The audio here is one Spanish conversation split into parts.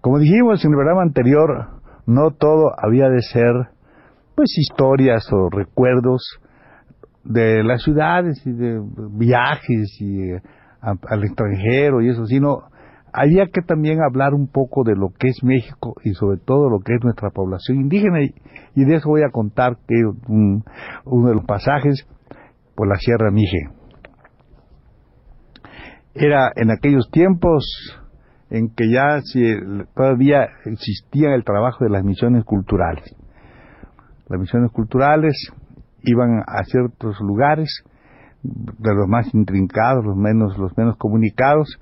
Como dijimos en el programa anterior, no todo había de ser pues historias o recuerdos de las ciudades y de viajes y eh, al extranjero y eso, sino había que también hablar un poco de lo que es México y sobre todo lo que es nuestra población indígena y, de eso voy a contar que uno de los pasajes por la Sierra Mije. Era en aquellos tiempos en que ya todavía existía el trabajo de las misiones culturales. Las misiones culturales iban a ciertos lugares, de los más intrincados, los menos, los menos comunicados,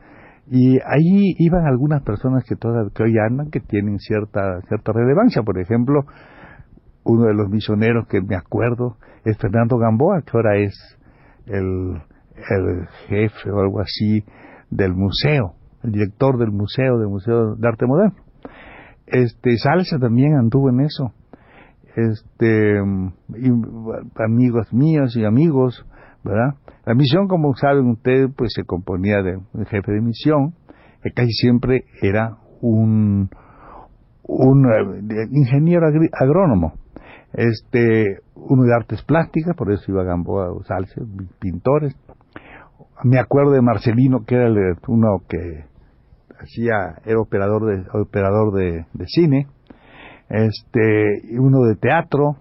y ahí iban algunas personas que todavía que hoy andan, que tienen cierta, cierta relevancia. Por ejemplo, uno de los misioneros que me acuerdo es Fernando Gamboa, que ahora es el, el jefe o algo así del museo, el director del museo, del Museo de Arte Moderno. Este, Salsa también anduvo en eso. Este, amigos míos y amigos, ¿verdad? La misión, como saben ustedes, pues se componía de un jefe de misión, que casi siempre era un, un eh, ingeniero agrónomo, este, uno de artes plásticas, por eso iba a Gamboa Salce, pintores. Me acuerdo de Marcelino, que era uno que hacía, era operador de, operador de, de cine, este, uno de teatro,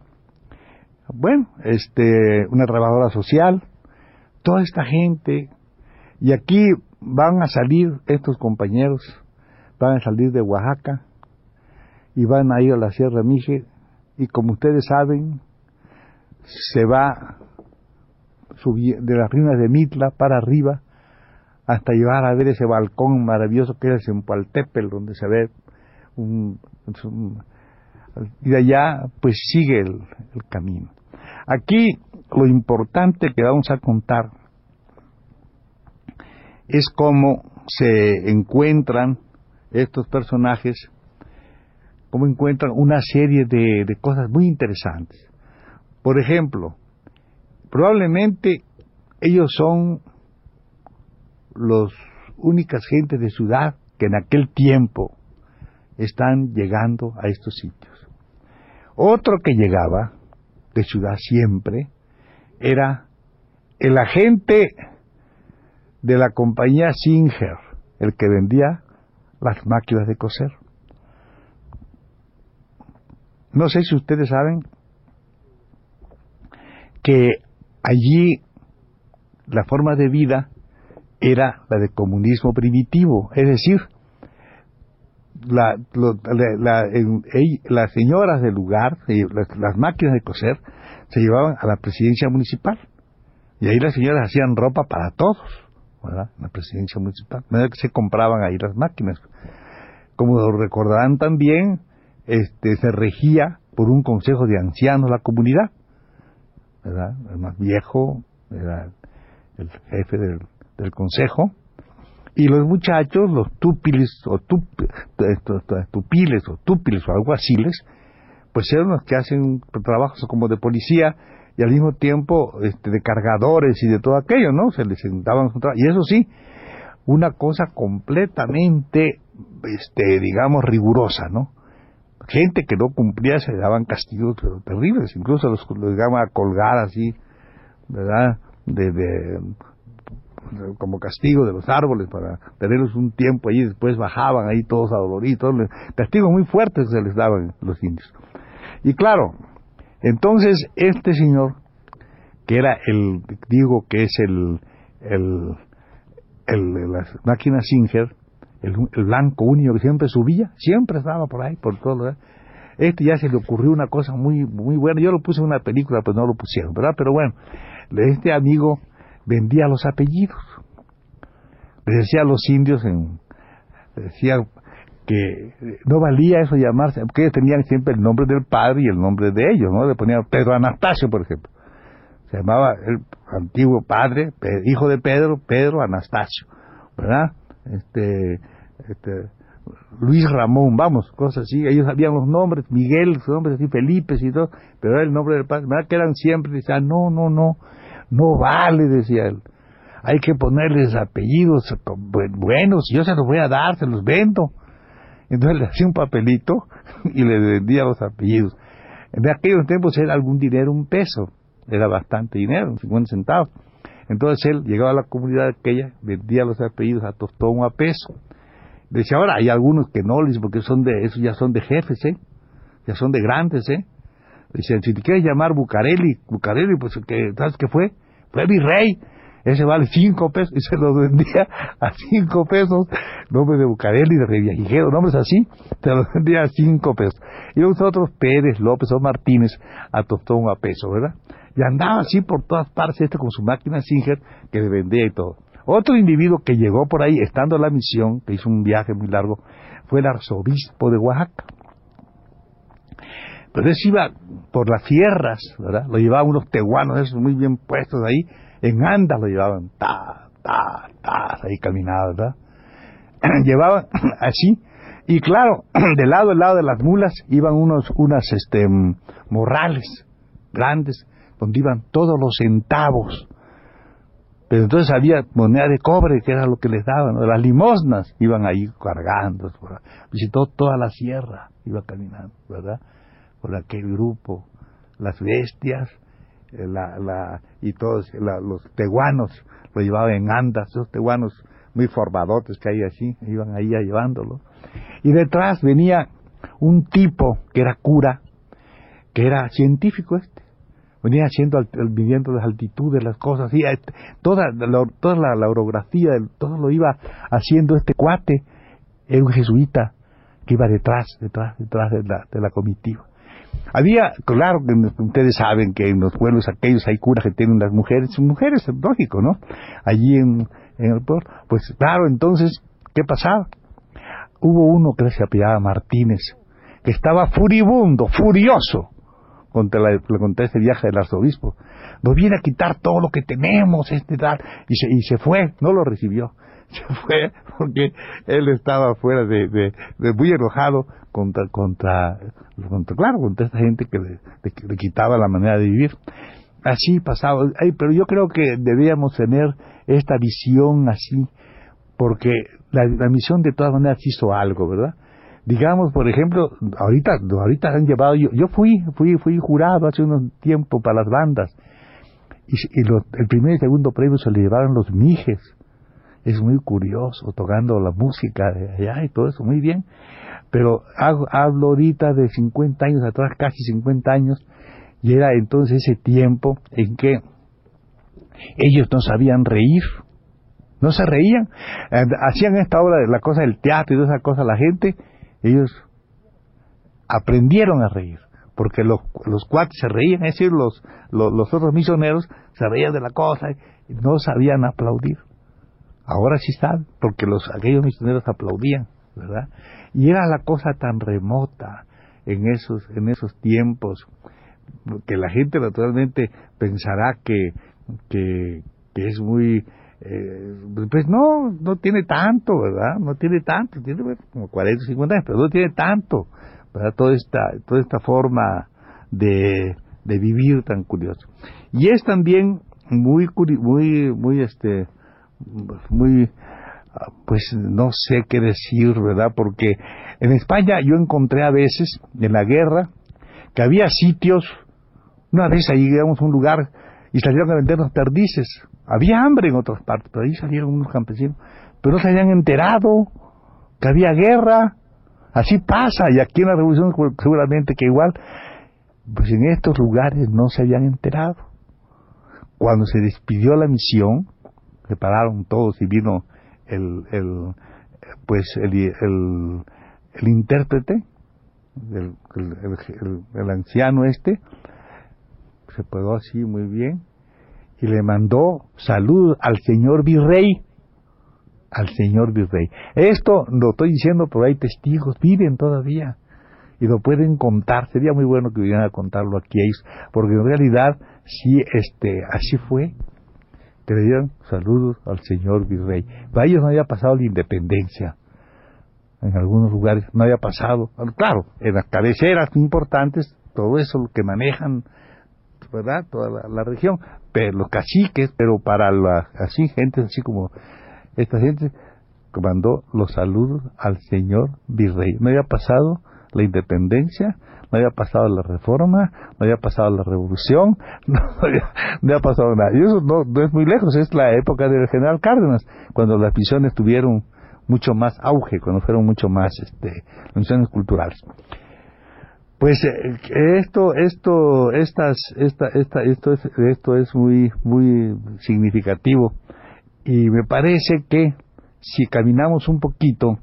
bueno, este, una trabajadora social, toda esta gente, y aquí van a salir estos compañeros, van a salir de Oaxaca y van a ir a la Sierra Mije, y como ustedes saben, se va de las ruinas de Mitla para arriba hasta llegar a ver ese balcón maravilloso que es en Pualtepel, donde se ve un, y de allá pues sigue el camino. Aquí lo importante que vamos a contar es cómo se encuentran estos personajes, cómo encuentran una serie de, cosas muy interesantes. Por ejemplo, probablemente ellos son los únicas gentes de ciudad que en aquel tiempo están llegando a estos sitios. Otro que llegaba de ciudad siempre era el agente de la compañía Singer, el que vendía las máquinas de coser. No sé si ustedes saben que allí la forma de vida era la de comunismo primitivo, es decir, la, las señoras del lugar, las máquinas de coser, se llevaban a la presidencia municipal. Y ahí las señoras hacían ropa para todos, ¿verdad? En la presidencia municipal. No que se compraban ahí las máquinas. Como recordarán también, este, se regía por un consejo de ancianos la comunidad, ¿verdad? El más viejo era el jefe del, del consejo, y los muchachos, los túpiles o tupiles o túpiles o así, pues eran los que hacen trabajos como de policía y al mismo tiempo este, de cargadores y de todo aquello, ¿no? Se les daban y eso sí, una cosa completamente, este, digamos, rigurosa, ¿no? Gente que no cumplía se daban castigos terribles, incluso los, los llegaban a colgar así, ¿verdad? De, como castigo de los árboles para tenerlos un tiempo ahí, después bajaban ahí todos adoloridos, castigos muy fuertes se les daban los indios. Y claro, entonces este señor, que era el, digo que es el, el, el, las máquinas Singer, el, blanco único que siempre subía, siempre estaba por ahí, por todo, este ya se le ocurrió una cosa muy muy buena. Yo lo puse en una película, pues no lo pusieron, ¿verdad? Pero bueno, este amigo vendía los apellidos. Le decía a los indios, decía que no valía eso llamarse, porque ellos tenían siempre el nombre del padre y el nombre de ellos, ¿no? Le ponían Pedro Anastasio, por ejemplo. Se llamaba el antiguo padre, hijo de Pedro, Pedro Anastasio, ¿verdad? Este, este, Luis Ramón, vamos, cosas así. Ellos sabían los nombres, Miguel, sus nombres así, Felipe y todo, pero era el nombre del padre. Que eran siempre, decían, no, no, no, no vale, decía él. Hay que ponerles apellidos buenos, yo se los voy a dar, se los vendo. Entonces le hacía un papelito y le vendía los apellidos. En aquellos tiempos era algún dinero, un peso. Era bastante dinero, 50 centavos. Entonces él llegaba a la comunidad aquella, vendía los apellidos a tostón a peso. Decía, ahora hay algunos que no, porque son de, esos ya son de jefes, ¿eh? Ya son de grandes, ¿eh? Dicen, si te quieres llamar Bucareli, Bucareli, pues, que, ¿sabes qué fue? Fue virrey ese vale cinco pesos y se los vendía a cinco pesos, nombre de Bucareli, de Reviajero, nombres así, se los vendía a cinco pesos. Y los otros Pérez, López o Martínez a tostón a peso, ¿verdad? Y andaba así por todas partes este con su máquina Singer que le vendía y todo. Otro individuo que llegó por ahí, estando en la misión, que hizo un viaje muy largo, fue el arzobispo de Oaxaca. Ese iba por las sierras, ¿verdad? Lo llevaban unos tehuanos esos muy bien puestos ahí, en andas lo llevaban, ta, ta, ta, ahí caminaba, ¿verdad? llevaban así, y claro, del lado del lado de las mulas iban unos, unas, este, morrales grandes, donde iban todos los centavos. Pero entonces había moneda de cobre, que era lo que les daban, las limosnas iban ahí cargando, visitó toda la sierra, iba caminando, ¿verdad? Por aquel grupo, las bestias, eh, la, la, y todos los teguanos lo llevaban en andas, esos teguanos muy formadotes que hay así, iban ahí llevándolo. Y detrás venía un tipo que era cura, que era científico este, venía haciendo, midiendo las altitudes, las cosas, y eh, toda, la, toda la, orografía, todo lo iba haciendo este cuate, era un jesuita que iba detrás, detrás, detrás de la, de la comitiva. Había, claro, que ustedes saben que en los pueblos aquellos hay curas que tienen las mujeres, mujeres, lógico, ¿no? Allí en, el pueblo. Pues claro, entonces, ¿qué pasaba? Hubo uno que se apellidaba Martínez, que estaba furibundo, furioso contra, la, contra ese viaje del arzobispo. Nos viene a quitar todo lo que tenemos, este tal, y se, y se fue, no lo recibió. Se fue porque él estaba fuera de, de muy enojado contra, contra, contra, claro, contra esta gente que le, quitaba la manera de vivir. Así pasaba, pero yo creo que debíamos tener esta visión así, porque la, misión de todas maneras hizo algo, ¿verdad? Digamos, por ejemplo, ahorita, ahorita han llevado, yo, yo fui, fui, fui jurado hace unos tiempo para las bandas, y, el primer y segundo premio se le llevaron los mijes, es muy curioso, tocando la música de allá y todo eso, muy bien. Pero hablo ahorita de 50 años atrás, casi 50 años, y era entonces ese tiempo en que ellos no sabían reír, no se reían, hacían esta obra de la cosa del teatro y toda esa cosa, la gente, ellos aprendieron a reír, porque los, los cuates se reían, es decir, los, los, otros misioneros se reían de la cosa y no sabían aplaudir. Ahora sí saben, porque los, aquellos misioneros aplaudían, ¿verdad? Y era la cosa tan remota en esos, en esos tiempos que la gente naturalmente pensará que, que, es muy... Eh, pues no, no tiene tanto, ¿verdad? No tiene tanto, tiene como 40, 50 años, pero no tiene tanto, ¿verdad? Toda esta, toda esta forma de, de vivir tan curioso. Y es también muy, muy, muy, este, muy pues no sé qué decir, ¿verdad? Porque en España yo encontré a veces, en la guerra, que había sitios, una vez ahí llegamos a un lugar y salieron a vendernos perdices. Había hambre en otras partes, pero ahí salieron unos campesinos, pero no se habían enterado que había guerra. Así pasa, y aquí en la revolución seguramente que igual, pues en estos lugares no se habían enterado. Cuando se despidió la misión, se pararon todos y vino el, el pues el, el, intérprete, el, el, anciano este, se pegó así muy bien y le mandó salud al señor virrey, al señor virrey. Esto lo estoy diciendo, pero hay testigos, viven todavía y lo pueden contar. Sería muy bueno que vinieran a contarlo aquí, porque en realidad sí, este, así fue. Que le dieron saludos al señor virrey. Para ellos no había pasado la independencia. En algunos lugares no había pasado. Claro, en las cabeceras importantes, todo eso lo que manejan, ¿verdad? Toda la, región. Pero los caciques, pero para la, así, gente así como esta gente, mandó los saludos al señor virrey. No había pasado la independencia, no había pasado la reforma, no había pasado la revolución, no había, pasado nada. Y eso no, es muy lejos, es la época del general Cárdenas, cuando las misiones tuvieron mucho más auge, cuando fueron mucho más este, las misiones culturales. Pues eh, esto, esto, estas, esta, esta, esto es, esto es muy, muy significativo y me parece que si caminamos un poquito,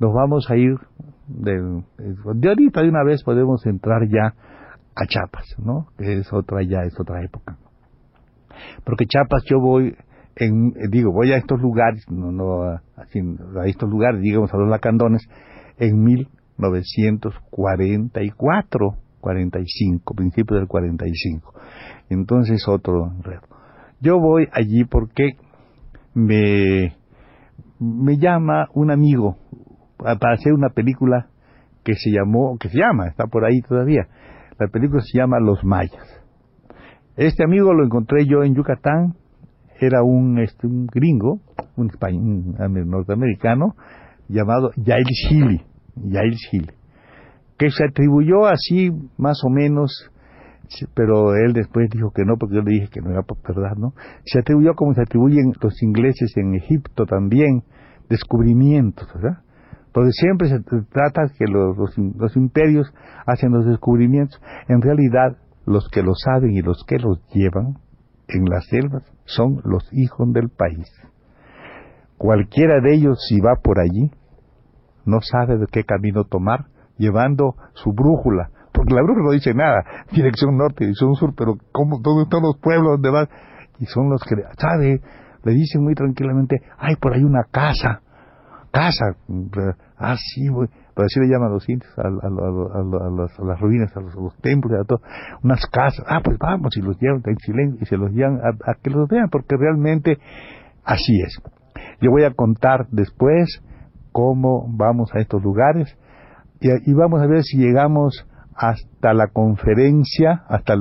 nos vamos a ir de, de ahorita de una vez podemos entrar ya a Chiapas, ¿no? Que es otra ya, es otra época. Porque Chiapas yo voy, en, digo, voy a estos lugares, no, no a, a estos lugares, digamos a los lacandones, en 1944, 45, principio del 45. Entonces otro enredo. Yo voy allí porque me, me llama un amigo, para hacer una película que se llamó, que se llama, está por ahí todavía. La película se llama Los Mayas. Este amigo lo encontré yo en Yucatán, era un, este, un gringo, un, un norteamericano, llamado Giles Healy, Giles Healy, que se atribuyó así más o menos, pero él después dijo que no, porque yo le dije que no era verdad, ¿no? Se atribuyó como se atribuyen los ingleses en Egipto también, descubrimientos, ¿verdad? Siempre se trata que los, los, imperios hacen los descubrimientos. En realidad, los que lo saben y los que los llevan en las selvas son los hijos del país. Cualquiera de ellos, si va por allí, no sabe de qué camino tomar, llevando su brújula, porque la brújula no dice nada, dirección norte, dirección sur, pero ¿cómo, ¿dónde están los pueblos? ¿Dónde van? Y son los que, ¿sabe? Le dicen muy tranquilamente, hay por ahí una casa, casa. Ah, sí, pero así le llaman los indios, a, las, ruinas, a los, templos, a todo, unas casas. Ah, pues vamos, y los llevan en silencio, y se los llevan a, que los vean, porque realmente así es. Yo voy a contar después cómo vamos a estos lugares y, vamos a ver si llegamos hasta la conferencia, hasta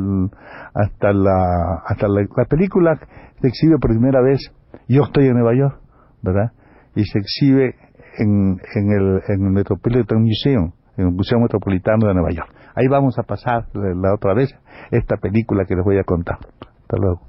hasta la hasta la, la película se exhibe por primera vez. Yo estoy en Nueva York, ¿verdad? y se exhibe en, en, el, en el Metropolitan Museum, en el Museo Metropolitano de Nueva York. Ahí vamos a pasar la otra vez esta película que les voy a contar. Hasta luego.